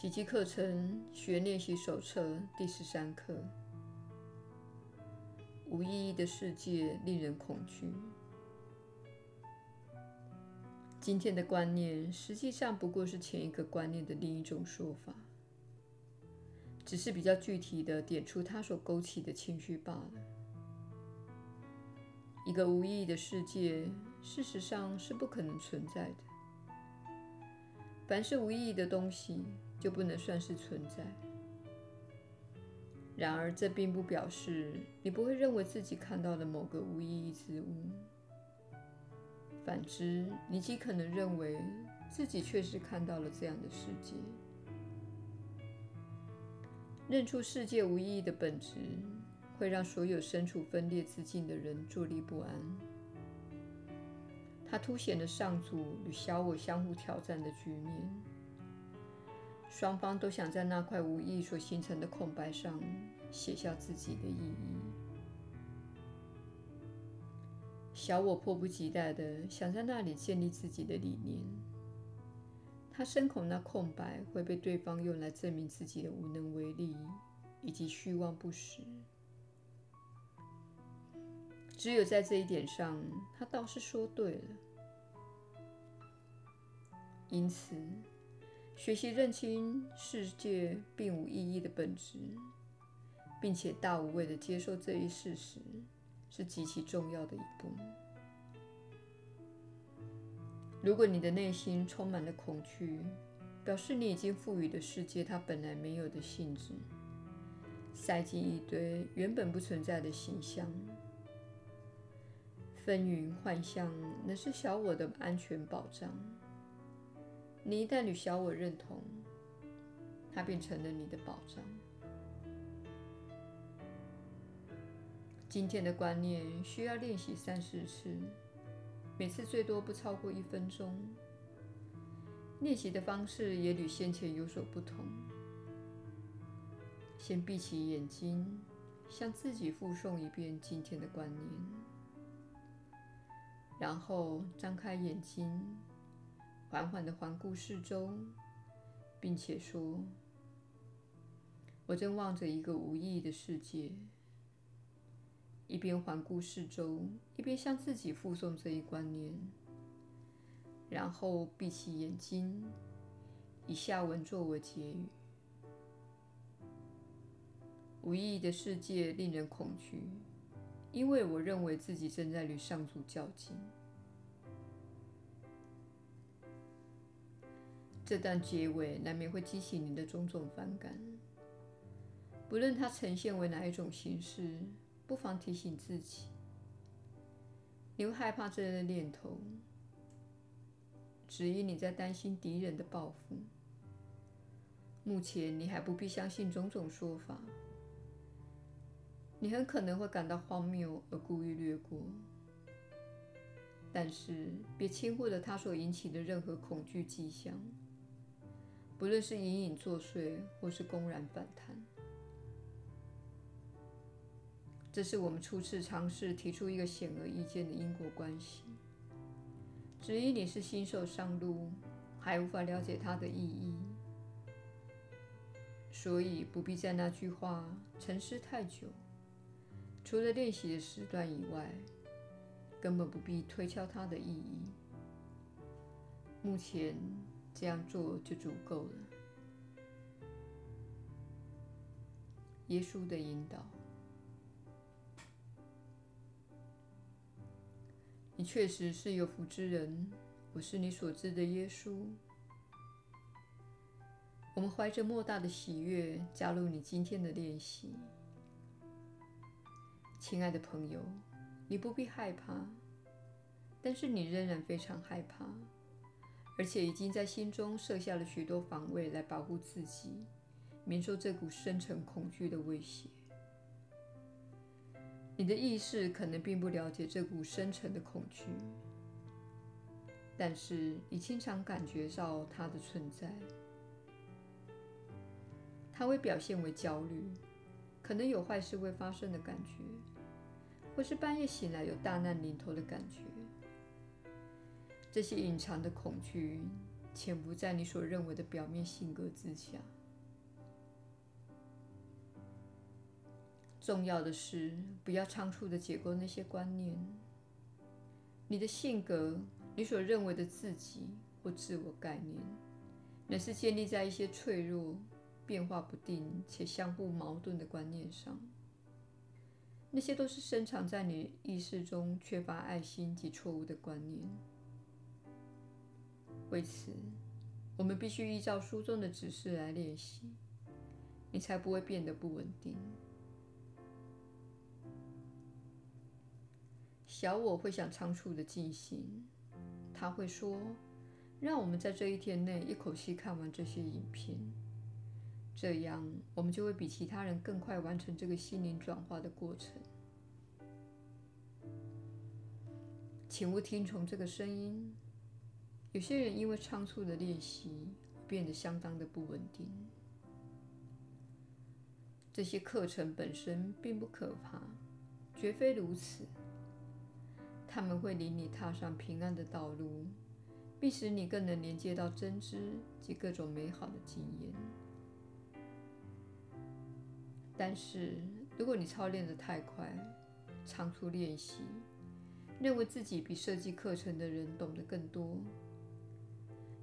奇迹课程学练习手册第十三课：无意义的世界令人恐惧。今天的观念实际上不过是前一个观念的另一种说法，只是比较具体的点出它所勾起的情绪罢了。一个无意义的世界，事实上是不可能存在的。凡是无意义的东西，就不能算是存在。然而，这并不表示你不会认为自己看到了某个无意义之物。反之，你极可能认为自己确实看到了这样的世界。认出世界无意义的本质，会让所有身处分裂之境的人坐立不安。它凸显了上主与小我相互挑战的局面，双方都想在那块无意所形成的空白上写下自己的意义。小我迫不及待地想在那里建立自己的理念。他深恐那空白会被对方用来证明自己的无能为力以及虚妄不实。只有在这一点上，他倒是说对了。因此，学习认清世界并无意义的本质，并且大无畏地接受这一事实。是极其重要的一步。如果你的内心充满了恐惧，表示你已经赋予的世界它本来没有的性质，塞进一堆原本不存在的形象。纷纭幻象乃是小我的安全保障。你一旦与小我认同，它便成了你的保障。今天的观念需要练习三四次，每次最多不超过一分钟。练习的方式也与先前有所不同。先闭起眼睛，向自己复诵一遍今天的观念，然后张开眼睛，缓缓地环顾四周，并且说：“我正望着一个无意义的世界。”一边环顾四周，一边向自己复诵这一观念，然后闭起眼睛，以下文作为结语：无意义的世界令人恐惧，因为我认为自己正在与上主较劲。这段结尾难免会激起你的种种反感，不论它呈现为哪一种形式。不妨提醒自己，你会害怕这样的念头，只因你在担心敌人的报复。目前你还不必相信种种说法，你很可能会感到荒谬而故意略过。但是别轻忽了它所引起的任何恐惧迹象，不论是隐隐作祟或是公然反弹。这是我们初次尝试提出一个显而易见的因果关系。只因你是新手上路，还无法了解它的意义，所以不必在那句话沉思太久。除了练习的时段以外，根本不必推敲它的意义。目前这样做就足够了。耶稣的引导。你确实是有福之人，我是你所知的耶稣。我们怀着莫大的喜悦加入你今天的练习，亲爱的朋友，你不必害怕，但是你仍然非常害怕，而且已经在心中设下了许多防卫来保护自己，免受这股深沉恐惧的威胁。你的意识可能并不了解这股深沉的恐惧，但是你经常感觉到它的存在。它会表现为焦虑，可能有坏事会发生的感觉，或是半夜醒来有大难临头的感觉。这些隐藏的恐惧潜伏在你所认为的表面性格之下。重要的是，不要仓促的解构那些观念。你的性格，你所认为的自己或自我概念，乃是建立在一些脆弱、变化不定且相互矛盾的观念上。那些都是深藏在你意识中缺乏爱心及错误的观念。为此，我们必须依照书中的指示来练习，你才不会变得不稳定。小我会想仓促的进行，他会说：“让我们在这一天内一口气看完这些影片，这样我们就会比其他人更快完成这个心灵转化的过程。”请勿听从这个声音。有些人因为仓促的练习，变得相当的不稳定。这些课程本身并不可怕，绝非如此。他们会领你踏上平安的道路，并使你更能连接到真知及各种美好的经验。但是，如果你操练得太快，长出练习，认为自己比设计课程的人懂得更多，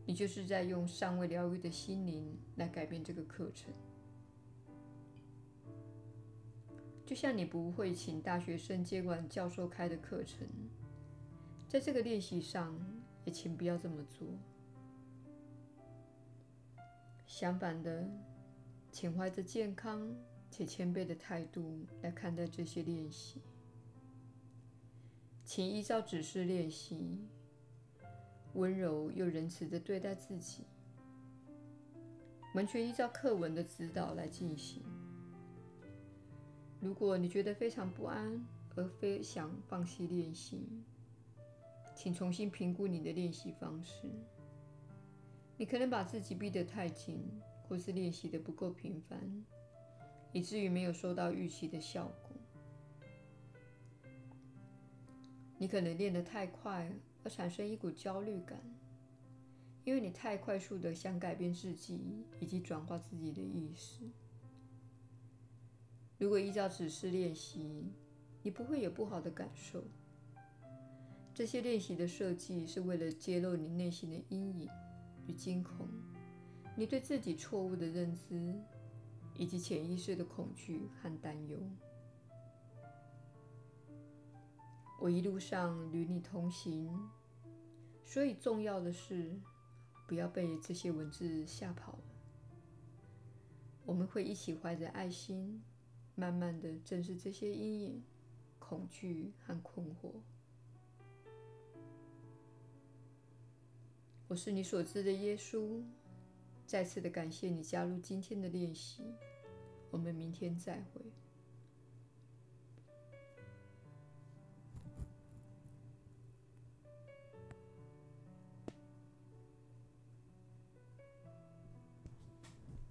你就是在用尚未疗愈的心灵来改变这个课程。就像你不会请大学生接管教授开的课程，在这个练习上，也请不要这么做。相反的，请怀着健康且谦卑的态度来看待这些练习。请依照指示练习，温柔又仁慈地对待自己，完全依照课文的指导来进行。如果你觉得非常不安，而非想放弃练习，请重新评估你的练习方式。你可能把自己逼得太紧，或是练习得不够频繁，以至于没有收到预期的效果。你可能练得太快，而产生一股焦虑感，因为你太快速地想改变自己，以及转化自己的意识。如果依照指示练习，你不会有不好的感受。这些练习的设计是为了揭露你内心的阴影与惊恐，你对自己错误的认知，以及潜意识的恐惧和担忧。我一路上与你同行，所以重要的是不要被这些文字吓跑了。我们会一起怀着爱心。慢慢地正视这些阴影、恐惧和困惑。我是你所知的耶稣。再次的感谢你加入今天的练习。我们明天再会。